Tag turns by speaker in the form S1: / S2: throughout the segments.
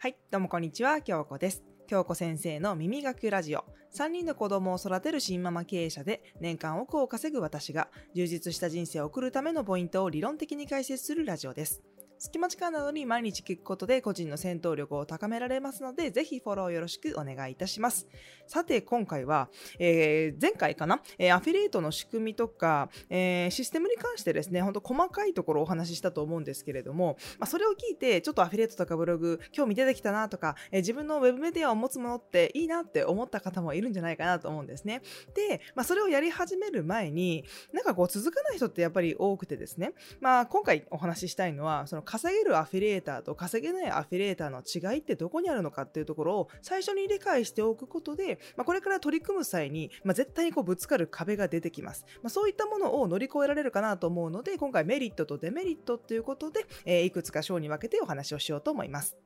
S1: はい、どうもこんにちは、京子です。京子先生の耳学ラジオ。3人の子供を育てる新ママ経営者で、年間億を稼ぐ私が、充実した人生を送るためのポイントを理論的に解説するラジオです。隙間時間などに毎日聞くことで個人の戦闘力を高められますので、ぜひフォローよろしくお願いいたします。さて、今回は、えー前回かな、えーアフィリエイトの仕組みとか、えーシステムに関してですね、本当細かいところをお話ししたと思うんですけれども、まあ、それを聞いて、ちょっとアフィリエイトとかブログ、興味出てきたなとか、えー自分のウェブメディアを持つものっていいなって思った方もいるんじゃないかなと思うんですね。で、まあ、それをやり始める前に、なんかこう続かない人ってやっぱり多くてですね、まあ、今回お話ししたいのは、その稼げるアフィリエイターと稼げないアフィリエイターの違いってどこにあるのかっていうところを最初に理解しておくことで、まあ、これから取り組む際に、まあ、絶対にこうぶつかる壁が出てきます。まあ、そういったものを乗り越えられるかなと思うので、今回メリットとデメリットっていうことで、えーいくつか章に分けてお話をしようと思います。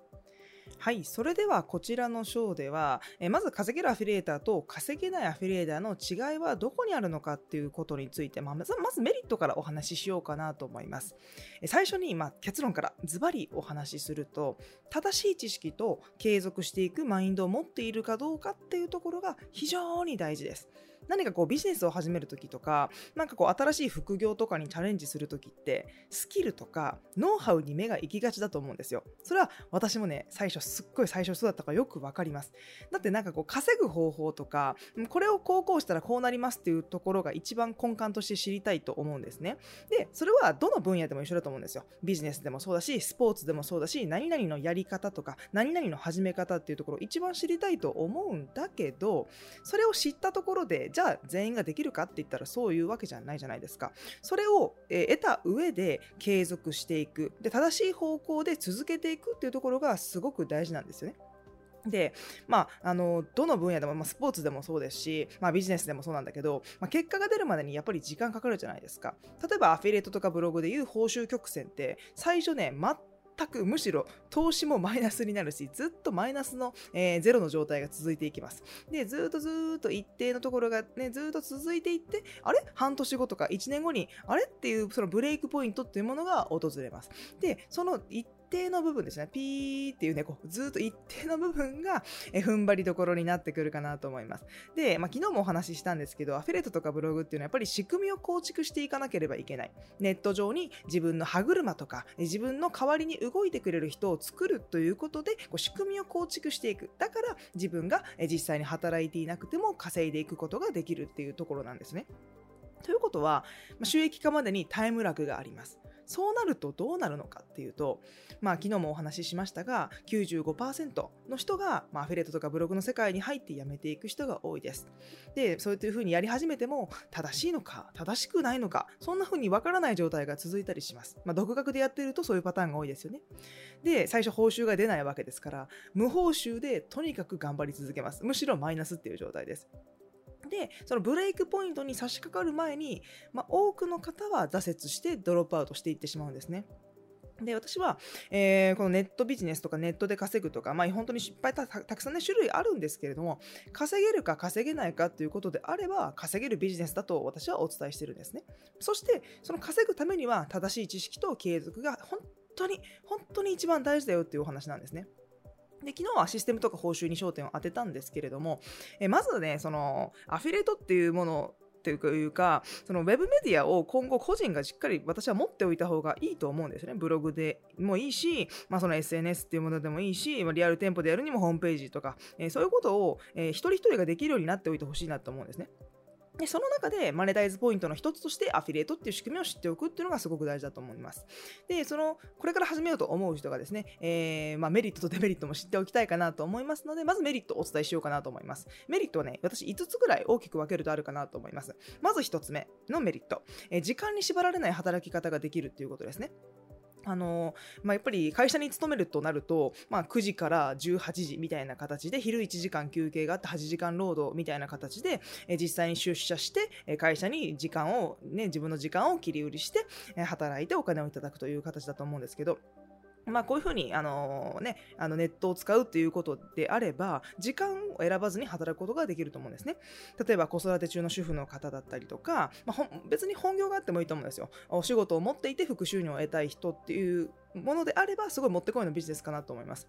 S1: はい、それではこちらの章では、えまず稼げるアフィリエイターと稼げないアフィリエイターの違いはどこにあるのかっていうことについて、まあ、まずメリットからお話ししようかなと思います。え最初に、まあ、結論からズバリお話しすると、正しい知識と継続していくマインドを持っているかどうかっていうところが非常に大事です。何かこうビジネスを始めるときとか、なんかこう新しい副業とかにチャレンジするときって、スキルとかノウハウに目が行きがちだと思うんですよ。それは私もね、最初すっごい最初そうだったからよくわかります。だってなんかこう稼ぐ方法とか、これをこうこうしたらこうなりますっていうところが一番根幹として知りたいと思うんですね。で、それはどの分野でも一緒だと思うんですよ。ビジネスでもそうだし、スポーツでもそうだし、何々のやり方とか、何々の始め方っていうところを一番知りたいと思うんだけど、それを知ったところで、じゃあ全員ができるかって言ったらそういうわけじゃないじゃないですか。それを、え得た上で継続していく。で、正しい方向で続けていくっていうところがすごく大事なんですよね。で、まあ、あの、どの分野でも、まあ、スポーツでもそうですし、まあ、ビジネスでもそうなんだけど、まあ、結果が出るまでにやっぱり時間かかるじゃないですか。例えば、アフィリエイトとかブログでいう報酬曲線って、最初ね、全くむしろ投資もマイナスになるし、ずっとマイナスの、えーゼロの状態が続いていきます。で、ずっとずっと一定のところがね、ずっと続いていって、あれ？半年後とか1年後に、あれ？っていうそのブレイクポイントっていうものが訪れます。で、その一定の部分ですね、ピーっていうね、こうずっと一定の部分が、え踏ん張りどころになってくるかなと思います。で、まあ、昨日もお話ししたんですけど、アフィリエイトとかブログっていうのはやっぱり仕組みを構築していかなければいけない。ネット上に自分の歯車とか、自分の代わりに動いてくれる人を作るということで、こう仕組みを構築していく。だから自分が実際に働いていなくても稼いでいくことができるっていうところなんですね。ということは、ま収益化までにタイムラグがあります。そうなるとどうなるのかっていうと、まあ昨日もお話ししましたが、95%の人が、まあ、アフィリエイトとかブログの世界に入って辞めていく人が多いです。で、そういうふうにやり始めても、正しいのか、正しくないのか、そんなふうにわからない状態が続いたりします。まあ独学でやってるとそういうパターンが多いですよね。で、最初報酬が出ないわけですから、無報酬でとにかく頑張り続けます。むしろマイナスっていう状態です。で、そのブレイクポイントに差し掛かる前に、まあ、多くの方は挫折してドロップアウトしていってしまうんですね。で、私は、えーこのネットビジネスとかネットで稼ぐとか、まあ、本当に失敗たくさんね、種類あるんですけれども、稼げるか稼げないかということであれば、稼げるビジネスだと私はお伝えしてるんですね。そして、その稼ぐためには、正しい知識と継続が本当に、本当に一番大事だよっていうお話なんですね。で昨日はシステムとか報酬に焦点を当てたんですけれども、えまずね、そのアフィリエイトっていうものっていうか、そのウェブメディアを今後個人がしっかり私は持っておいた方がいいと思うんですね。ブログでもいいし、まあその SNS っていうものでもいいし、リアル店舗でやるにもホームページとか、えそういうことを、えー一人一人ができるようになっておいてほしいなと思うんですね。で、その中でマネタイズポイントの一つとしてアフィリエイトっていう仕組みを知っておくっていうのがすごく大事だと思います。で、その、これから始めようと思う人がですね、えーまあ、メリットとデメリットも知っておきたいかなと思いますので、まずメリットをお伝えしようかなと思います。メリットはね、私5つぐらい大きく分けるとあるかなと思います。まず1つ目のメリット。えー時間に縛られない働き方ができるっていうことですね。あのまあ、やっぱり会社に勤めるとなると、まあ、9時から18時みたいな形で昼1時間休憩があって8時間労働みたいな形で、え実際に出社して、会社に時間を、ね、自分の時間を切り売りして、働いてお金をいただくという形だと思うんですけど、まあ、こういうふうに、あのね、あのネットを使うっていうことであれば、時間を選ばずに働くことができると思うんですね。例えば子育て中の主婦の方だったりとか、まあ、別に本業があってもいいと思うんですよ。お仕事を持っていて副収入を得たい人っていうものであれば、すごいもってこいのビジネスかなと思います。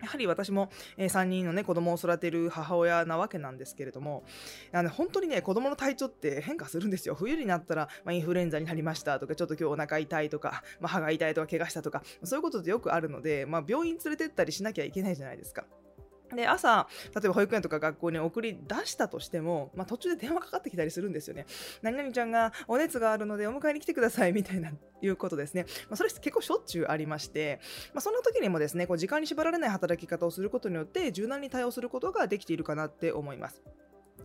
S1: やはり私も、え、3人のね子供を育てる母親なわけなんですけれどもあの本当にね子供の体調って変化するんですよ冬になったら、まあ、インフルエンザになりましたとかちょっと今日お腹痛いとか、まあ、歯が痛いとか怪我したとかそういうことってよくあるので、まあ、病院連れてったりしなきゃいけないじゃないですか。で朝、例えば保育園とか学校に送り出したとしても、まあ、途中で電話かかってきたりするんですよね。何々ちゃんがお熱があるのでお迎えに来てくださいみたいないうことですね。まあ、それ結構しょっちゅうありまして、まあ、そんな時にもですね、こう時間に縛られない働き方をすることによって柔軟に対応することができているかなって思います。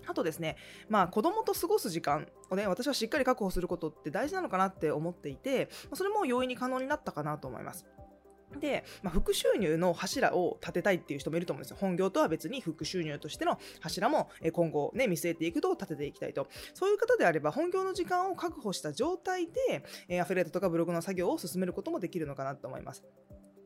S1: あとですね、まあ子供と過ごす時間をね、私はしっかり確保することって大事なのかなって思っていて、それも容易に可能になったかなと思います。で、まあ、副収入の柱を立てたいっていう人もいると思うんですよ。本業とは別に副収入としての柱も今後ね、見据えていくと立てていきたいと。そういう方であれば、本業の時間を確保した状態で、アフィリエイトとかブログの作業を進めることもできるのかなと思います。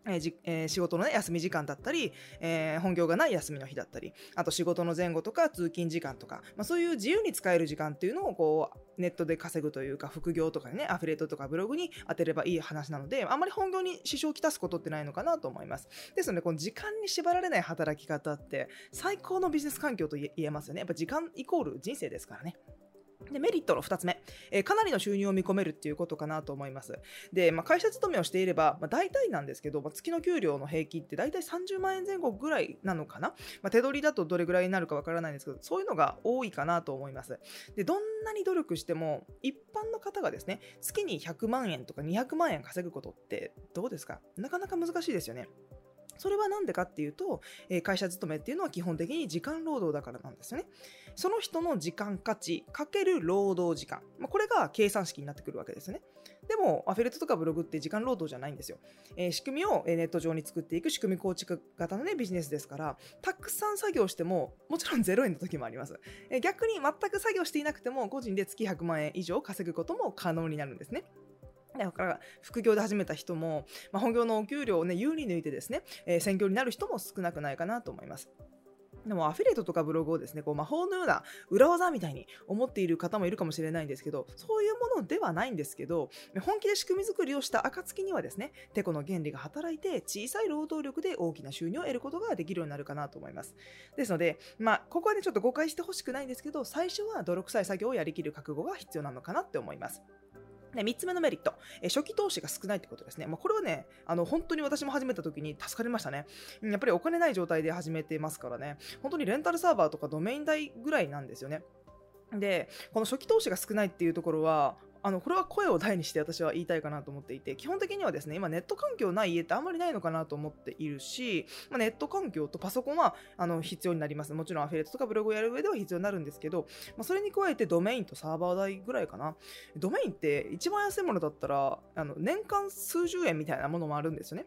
S1: えじえー、仕事の、ね、休み時間だったり、えー、本業がない休みの日だったり、あと仕事の前後とか通勤時間とか、まあ、そういう自由に使える時間っていうのをこうネットで稼ぐというか、副業とかね、アフィリエイトとかブログに当てればいい話なので、あんまり本業に支障をきたすことってないのかなと思います。ですので、この時間に縛られない働き方って最高のビジネス環境と言えますよね。やっぱ時間イコール人生ですからね。でメリットの2つ目、えー、かなりの収入を見込めるっていうことかなと思います。で、まあ、会社勤めをしていれば、まあ、大体なんですけど、まあ、月の給料の平均って大体30万円前後ぐらいなのかな、ま、手取りだとどれぐらいになるかわからないんですけど、そういうのが多いかなと思います。で、どんなに努力しても、一般の方がですね、月に100万円とか200万円稼ぐことってどうですか？なかなか難しいですよね。それは何でかっていうと、え、会社勤めっていうのは基本的に時間労働だからなんですよね。その人の時間価値かける労働時間。まあ、これが計算式になってくるわけですね。でも、アフィリエイトとかブログって時間労働じゃないんですよ。えー、仕組みをネット上に作っていく仕組み構築型のね、ビジネスですから、たくさん作業しても、もちろん0円の時もあります。えー、逆に全く作業していなくても、個人で月100万円以上稼ぐことも可能になるんですね。だから副業で始めた人も、まあ、本業のお給料を、ね、有利抜いてですね、えー、専業になる人も少なくないかなと思います。でもアフィリエイトとかブログをですね、こう魔法のような裏技みたいに思っている方もいるかもしれないんですけど、そういうものではないんですけど、本気で仕組み作りをした暁にはですね、テコの原理が働いて小さい労働力で大きな収入を得ることができるようになるかなと思います。ですので、まあ、ここはね、ちょっと誤解してほしくないんですけど、最初は泥臭い作業をやりきる覚悟が必要なのかなって思います。で3つ目のメリット、え初期投資が少ないってことですね。まあ、これはね、あの本当に私も始めた時に助かりましたね。やっぱりお金ない状態で始めてますからね、本当にレンタルサーバーとかドメイン代ぐらいなんですよね。で、この初期投資が少ないっていうところは、あのこれは声を大にして私は言いたいかなと思っていて基本的にはですね今ネット環境ない家ってあんまりないのかなと思っているし、まあ、ネット環境とパソコンはあの必要になります。もちろんアフィリエイトとかブログをやる上では必要になるんですけど、まあ、それに加えてドメインとサーバー代ぐらいかな。ドメインって一番安いものだったらあの年間数十円みたいなものもあるんですよね。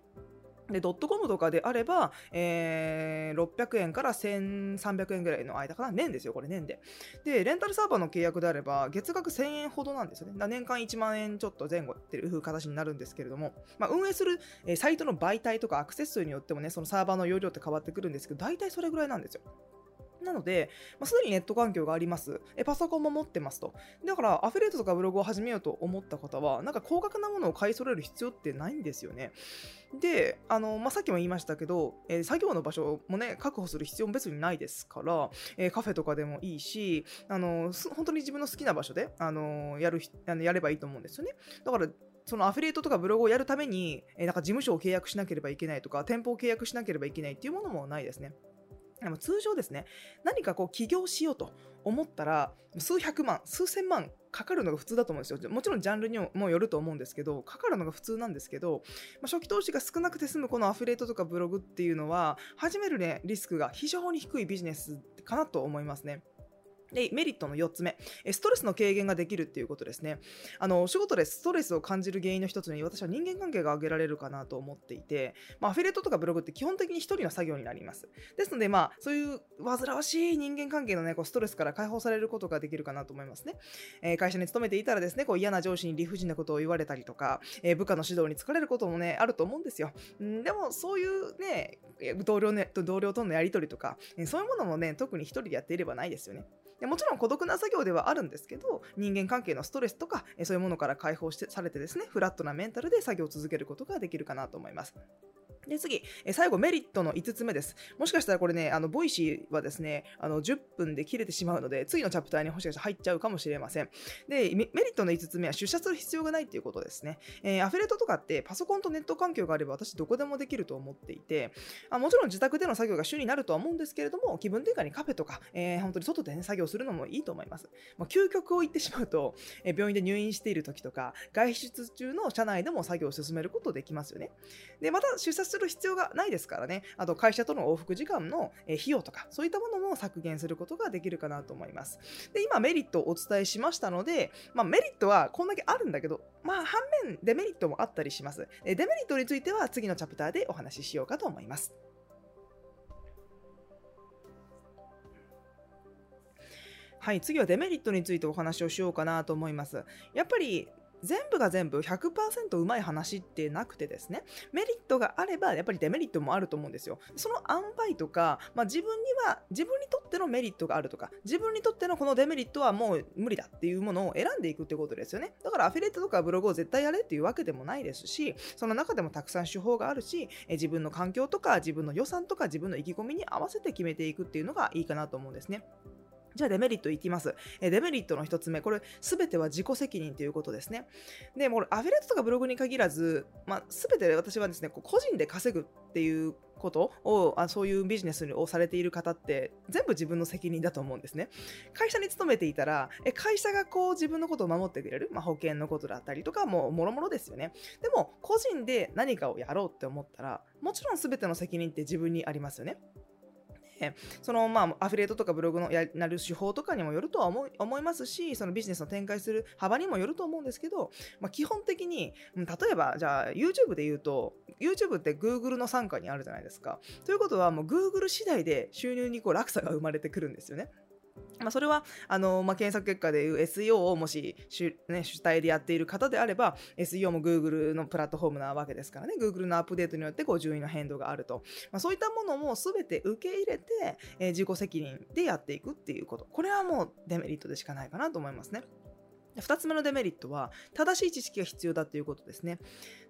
S1: で、ドットコムとかであれば、えー、600円から1300円ぐらいの間かな？年ですよ、これ年で。で、レンタルサーバーの契約であれば、月額1000円ほどなんですよね。年間1万円ちょっと前後っていう形になるんですけれども、まあ、運営する、え、サイトの媒体とかアクセス数によってもね、そのサーバーの容量って変わってくるんですけど、大体それぐらいなんですよ。なので、まあ、すでにネット環境があります。え、パソコンも持ってますと。だから、アフィリエイトとかブログを始めようと思った方は、なんか高額なものを買い揃える必要ってないんですよね。で、あの、まあ、さっきも言いましたけど、えー、作業の場所もね、確保する必要も別にないですから、えー、カフェとかでもいいし、あの、本当に自分の好きな場所で、あの、やる、あのやればいいと思うんですよね。だから、そのアフィリエイトとかブログをやるために、えー、なんか事務所を契約しなければいけないとか、店舗を契約しなければいけないっていうものもないですね。でも通常ですね、何かこう起業しようと思ったら、数百万、数千万かかるのが普通だと思うんですよ。もちろんジャンルにもよると思うんですけど、かかるのが普通なんですけど、まあ、初期投資が少なくて済むこのアフィリエイトとかブログっていうのは、始めるね、リスクが非常に低いビジネスかなと思いますね。で、メリットの4つ目、ストレスの軽減ができるっていうことですね。あの、お仕事でストレスを感じる原因の一つに私は人間関係が挙げられるかなと思っていて、まあ、アフィリエイトとかブログって基本的に一人の作業になります。ですので、まあ、そういう煩わしい人間関係のね、こうストレスから解放されることができるかなと思いますね。えー、会社に勤めていたらですね、こう嫌な上司に理不尽なことを言われたりとか、えー、部下の指導に疲れることもね、あると思うんですよ。んでも、そういうね、同僚,、ね、同僚とのやり取りとか、そういうものもね、特に一人でやっていればないですよね。でもちろん孤独な作業ではあるんですけど人間関係のストレスとかそういうものから解放してされてですねフラットなメンタルで作業を続けることができるかなと思います。で次、え最後メリットの5つ目です。もしかしたらこれね、あの Voicy はですね、あの10分で切れてしまうので、次のチャプターにもしかしたら入っちゃうかもしれません。で、メリットの5つ目は出社する必要がないっていうことですね。えー、アフィレートとかってパソコンとネット環境があれば私どこでもできると思っていて、あもちろん自宅での作業が主になるとは思うんですけれども、気分転換にカフェとか、えー、本当に外で、ね、作業するのもいいと思います。まあ、究極を言ってしまうと、えー、病院で入院している時とか、外出中の車内でも作業を進めることできますよね。で、また出社する必要がないですからね、あと会社との往復時間の費用とか、そういったものも削減することができるかなと思います。で、今メリットをお伝えしましたので、まあ、メリットはこんだけあるんだけど、まあ、反面デメリットもあったりします。デメリットについては次のチャプターでお話ししようかと思います。はい、次はデメリットについてお話をしようかなと思います。やっぱり全部が全部100%うまい話ってなくてですね、メリットがあればやっぱりデメリットもあると思うんですよ。その塩梅とか、まあ、自分には自分にとってのメリットがあるとか、自分にとってのこのデメリットはもう無理だっていうものを選んでいくってことですよね。だからアフィリエイトとかブログを絶対やれっていうわけでもないですし、その中でもたくさん手法があるし、自分の環境とか自分の予算とか自分の意気込みに合わせて決めていくっていうのがいいかなと思うんですね。じゃあデメリットいきます。デメリットの1つ目、これ全ては自己責任ということですね。で、もうアフィレートとかブログに限らず、まあ、全て私はですね、個人で稼ぐっていうことをあそういうビジネスをされている方って全部自分の責任だと思うんですね。会社に勤めていたらえ会社がこう自分のことを守ってくれる、まあ、保険のことだったりとかもうもろもろですよね。でも個人で何かをやろうって思ったらもちろん全ての責任って自分にありますよね。そのまあアフィリエイトとかブログのやなる手法とかにもよるとは思思いますし、そのビジネスの展開する幅にもよると思うんですけど、まあ、基本的に、例えばじゃあ YouTube で言うと、YouTube って Google の傘下にあるじゃないですか。ということはもう Google 次第で収入にこう落差が生まれてくるんですよね。まあ、それはあの、まあ、検索結果でいう SEO をもし主,、ね、主体でやっている方であれば SEO も Google のプラットフォームなわけですからね Google のアップデートによってこう順位の変動があると、まあ、そういったものも全て受け入れて、えー、自己責任でやっていくっていうことこれはもうデメリットでしかないかなと思いますね。2つ目のデメリットは正しい知識が必要だということですね。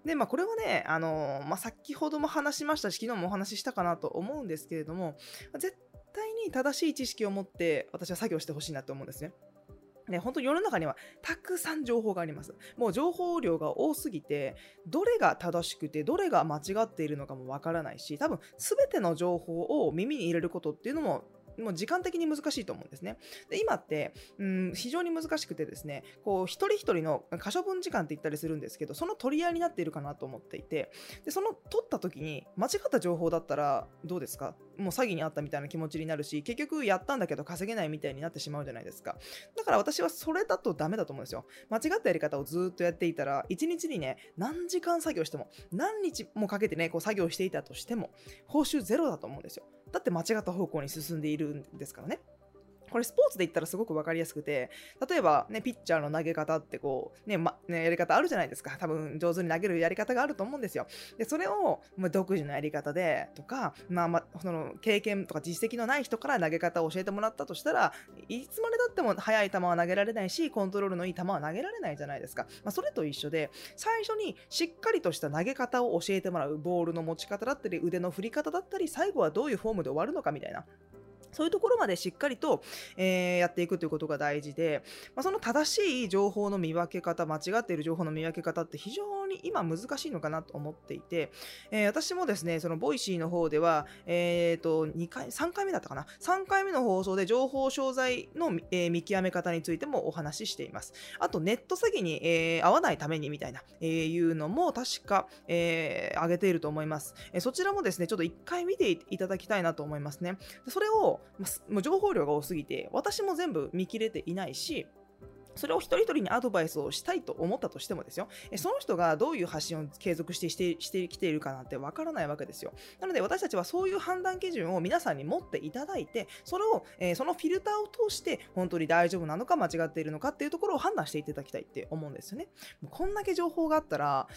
S1: で、まあ、これはね、あのまあ、先ほども話しましたし昨日もお話ししたかなと思うんですけれども絶に正しい知識を持って私は作業してほしいなと思うんですね。ね、本当に世の中にはたくさん情報があります。もう情報量が多すぎて、どれが正しくて、どれが間違っているのかもわからないし、多分全ての情報を耳に入れることっていうのももう時間的に難しいと思うんですね。で今って、うん、非常に難しくてですね、こう一人一人の可処分時間って言ったりするんですけど、その取り合いになっているかなと思っていて、でその取った時に間違った情報だったらどうですか？もう詐欺にあったみたいな気持ちになるし、結局やったんだけど稼げないみたいになってしまうじゃないですか。だから私はそれだとダメだと思うんですよ。間違ったやり方をずっとやっていたら、1日にね、何時間作業しても、何日もかけてね、こう作業していたとしても、報酬ゼロだと思うんですよ。だって間違った方向に進んでいるんですからね。これスポーツで言ったらすごく分かりやすくて、例えばね、ピッチャーの投げ方ってこう、ね、ま、ね、やり方あるじゃないですか。多分上手に投げるやり方があると思うんですよ。で、それを、ま独自のやり方で、とか、まあま、その経験とか実績のない人から投げ方を教えてもらったとしたら、いつまでたっても速い球は投げられないし、コントロールのいい球は投げられないじゃないですか。まあ、それと一緒で、最初にしっかりとした投げ方を教えてもらう、ボールの持ち方だったり、腕の振り方だったり、最後はどういうフォームで終わるのかみたいな。そういうところまでしっかりと、えー、やっていくということが大事で、まあ、その正しい情報の見分け方、間違っている情報の見分け方って非常に今難しいのかなと思っていて、えー、私もですね、その Voicy の方では、えー、と、2回、3回目だったかな ?3 回目の放送で情報商材の、えー、見極め方についてもお話ししています。あと、ネット詐欺に、えー、合わないためにみたいな、えー、いうのも確か、えー、上げていると思います。えー、そちらもですね、ちょっと1回見ていただきたいなと思いますね。それを、もう情報量が多すぎて、私も全部見切れていないし、それを一人一人にアドバイスをしたいと思ったとしてもですよ、その人がどういう発信を継続してしてしてきているかなんてわからないわけですよ。なので私たちはそういう判断基準を皆さんに持っていただいて、それを、えー、そのフィルターを通して本当に大丈夫なのか間違っているのかっていうところを判断していただきたいって思うんですよね。もうこんだけ情報があったら、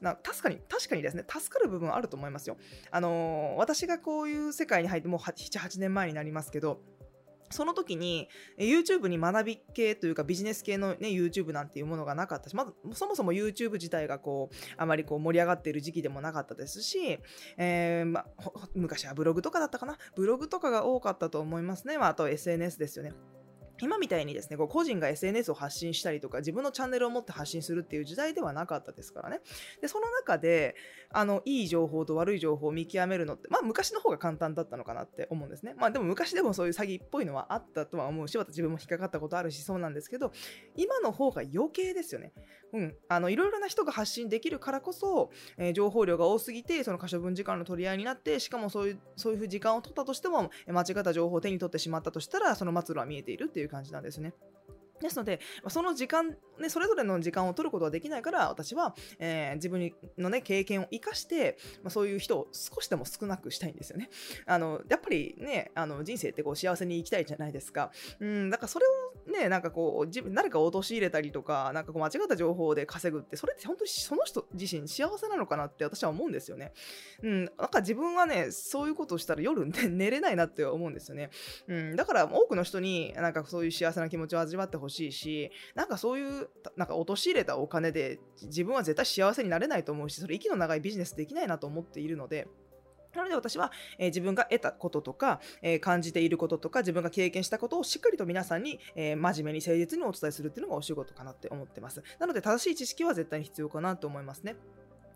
S1: な確かに、確かにですね、助かる部分あると思いますよ。あのー、私がこういう世界に入ってもう7、8年前になりますけど、その時に YouTube に学び系というかビジネス系の、ね、YouTube なんていうものがなかったし、まずそもそも YouTube 自体がこうあまりこう盛り上がっている時期でもなかったですし、えーま、昔はブログとかだったかな？ブログとかが多かったと思いますね、まあ、あと SNS ですよね。今みたいにですね、こう個人が SNS を発信したりとか、自分のチャンネルを持って発信するっていう時代ではなかったですからね。で、その中で、あの、いい情報と悪い情報を見極めるのって、まあ昔の方が簡単だったのかなって思うんですね。まあでも昔でもそういう詐欺っぽいのはあったとは思うし、自分も引っかかったことあるし、そうなんですけど、今の方が余計ですよね。うん。あの、いろいろな人が発信できるからこそ、えー、情報量が多すぎて、その可処分時間の取り合いになって、しかもそういう、そういう時間を取ったとしても、間違った情報を手に取ってしまったとしたら、その末路は見えているっていう感じなんですね。ですので、その時間、ね、それぞれの時間を取ることはできないから、私は、えー、自分の、ね、経験を生かして、まあ、そういう人を少しでも少なくしたいんですよね。あのやっぱりね、あの人生ってこう幸せに生きたいじゃないですか。うん、だからそれをね、なんかこう、自分誰かを陥れたりとか、なんかこう間違った情報で稼ぐって、それって本当にその人自身幸せなのかなって私は思うんですよね。うん、なんか自分はね、そういうことをしたら夜、ね、寝れないなって思うんですよね。うん、だから多くの人になんかそういう幸せな気持ちを味わってほしいしいしなんかそういうなんか陥れたお金で自分は絶対幸せになれないと思うしそれ息の長いビジネスできないなと思っているので。なので私は、えー、自分が得たこととか、えー、感じていることとか、自分が経験したことをしっかりと皆さんに、えー、真面目に誠実にお伝えするっていうのがお仕事かなって思ってます。なので正しい知識は絶対に必要かなと思いますね。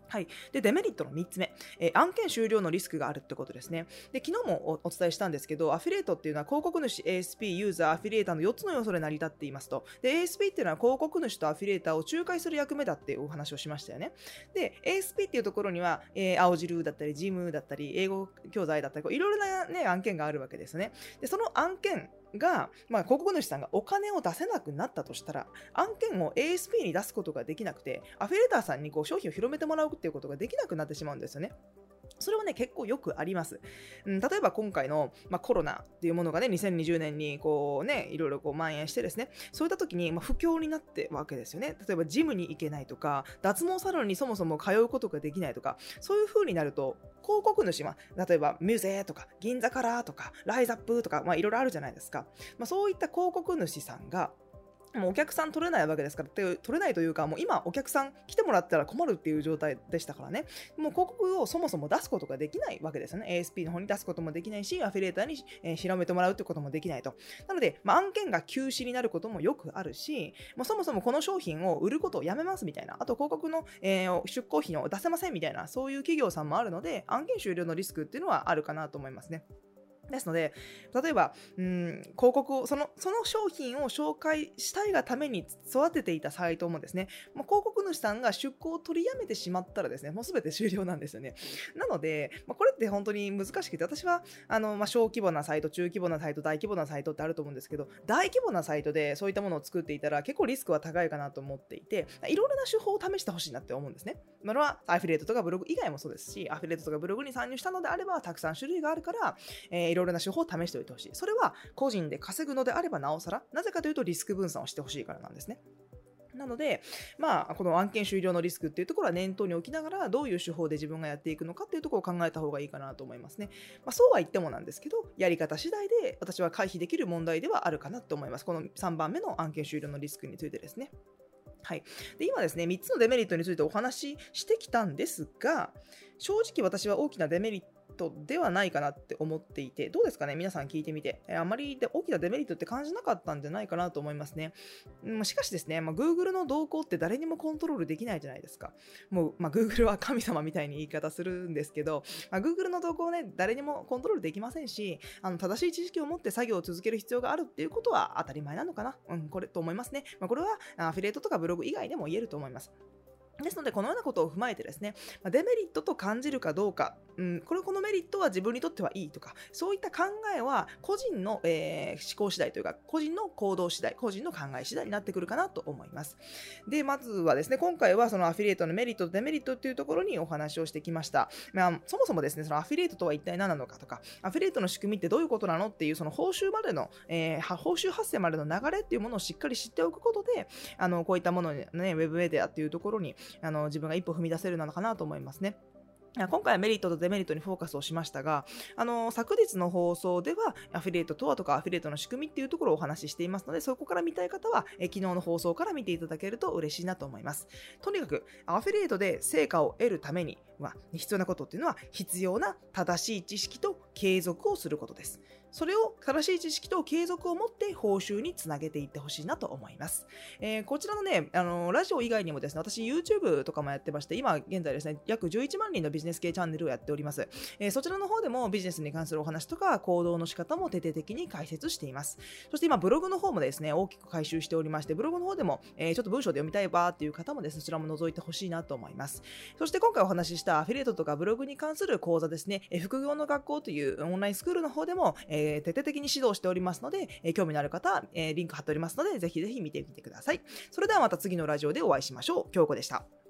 S1: はい、でデメリットの3つ目、えー、案件終了のリスクがあるってことですね。で昨日もお伝えしたんですけど、アフィリエイトっていうのは広告主、ASP、ユーザー、アフィリエーターの4つの要素で成り立っていますと。で、ASP っていうのは広告主とアフィリエーターを仲介する役目だっていうお話をしましたよね。で、ASP っていうところには、えー、青汁だったり、ジムだったり、英語教材だったり、いろいろな、ね、案件があるわけですね。で、その案件が、まあ、広告主さんがお金を出せなくなったとしたら、案件を ASP に出すことができなくて、アフィレーターさんにこう商品を広めてもらうっていうことができなくなってしまうんですよね。それはね、結構よくあります。うん、例えば今回の、まあ、コロナっていうものがね、2020年にこうね、いろいろこう蔓延してですね、そういった時に、まあ、不況になってわけですよね。例えばジムに行けないとか、脱毛サロンにそもそも通うことができないとか、そういう風になると、広告主は、例えばミューゼとか、銀座からとか、ライザップとか、まあいろいろあるじゃないですか。まあそういった広告主さんが、もうお客さん取れないわけですから、取れないというか、もう今お客さん来てもらったら困るっていう状態でしたからね、もう広告をそもそも出すことができないわけですよね。ASP の方に出すこともできないし、アフィリエーターに、えー、広めてもらうってこともできないと。なので、まあ、案件が休止になることもよくあるし、もうそもそもこの商品を売ることをやめますみたいな、あと広告の、えー、出向費を出せませんみたいな、そういう企業さんもあるので、案件終了のリスクっていうのはあるかなと思いますね。ですので、例えば、うん、広告を、その、その商品を紹介したいがために育てていたサイトもですね、まあ、広告主さんが出稿を取りやめてしまったらですね、もうすべて終了なんですよね。なので、まあ、これって本当に難しくて、私は、あの、まあ、小規模なサイト、中規模なサイト、大規模なサイトってあると思うんですけど、大規模なサイトでそういったものを作っていたら結構リスクは高いかなと思っていて、いろいろな手法を試してほしいなって思うんですね。まあ、は、アフィリエイトとかブログ以外もそうですし、アフィリエイトとかブログに参入したのであれば、たくさん種類があるから、えー、ろいろな手法を試しておいてほしい。それは個人で稼ぐのであればなおさら、なぜかというとリスク分散をしてほしいからなんですね。なので、まあ、この案件終了のリスクっていうところは念頭に置きながら、どういう手法で自分がやっていくのかっていうところを考えた方がいいかなと思いますね。まあ、そうは言ってもなんですけど、やり方次第で私は回避できる問題ではあるかなと思います。この3番目の案件終了のリスクについてですね。はい、で今ですね、3つのデメリットについてお話ししてきたんですが、正直私は大きなデメリットではないかなって思っていて、どうですかね？皆さん聞いてみて。あまりで大きなデメリットって感じなかったんじゃないかなと思いますね。しかしですね、まあ、Google の動向って誰にもコントロールできないじゃないですか。もう、まあ、Google は神様みたいに言い方するんですけど、まあ、Google の動向をね、誰にもコントロールできませんし、あの正しい知識を持って作業を続ける必要があるっていうことは当たり前なのかな。うん、これと思いますね。まあ、これはアフィリエイトとかブログ以外でも言えると思います。ですので、このようなことを踏まえてですね、デメリットと感じるかどうか、うん、これこのメリットは自分にとってはいいとか、そういった考えは個人の、えー、思考次第というか、個人の行動次第、個人の考え次第になってくるかなと思います。で、まずはですね、今回はそのアフィリエイトのメリットとデメリットというところにお話をしてきました。まあ、そもそもですね、そのアフィリエイトとは一体何なのかとか、アフィリエイトの仕組みってどういうことなのっていう、その報酬までの、えー、報酬発生までの流れっていうものをしっかり知っておくことで、あの、こういったものにね、ウェブメディアっていうところに、あの、自分が一歩踏み出せるのかなと思いますね。今回はメリットとデメリットにフォーカスをしましたが、あの昨日の放送ではアフィリエイトとはとかアフィリエイトの仕組みっていうところをお話ししていますので、そこから見たい方は、え昨日の放送から見ていただけると嬉しいなと思います。とにかく、アフィリエイトで成果を得るためには必要なことっていうのは、必要な正しい知識と継続をすることです。それを正しい知識と継続を持って報酬につなげていってほしいなと思います。えー、こちらのね、あのラジオ以外にもですね、私 YouTube とかもやってまして、今現在ですね、約11万人のビジネス系チャンネルをやっております。えー、そちらの方でもビジネスに関するお話とか行動の仕方も徹底的に解説しています。そして今ブログの方もですね、大きく回収しておりまして、ブログの方でも、えー、ちょっと文章で読みたいばーっていう方もですね、そちらも覗いてほしいなと思います。そして今回お話ししたアフィリエイトとかブログに関する講座ですね、え副業の学校というオンラインスクールの方でも、え徹底的に指導しておりますので、え興味のある方は、えリンク貼っておりますので、ぜひぜひ見てみてください。それではまた次のラジオでお会いしましょう。京子でした。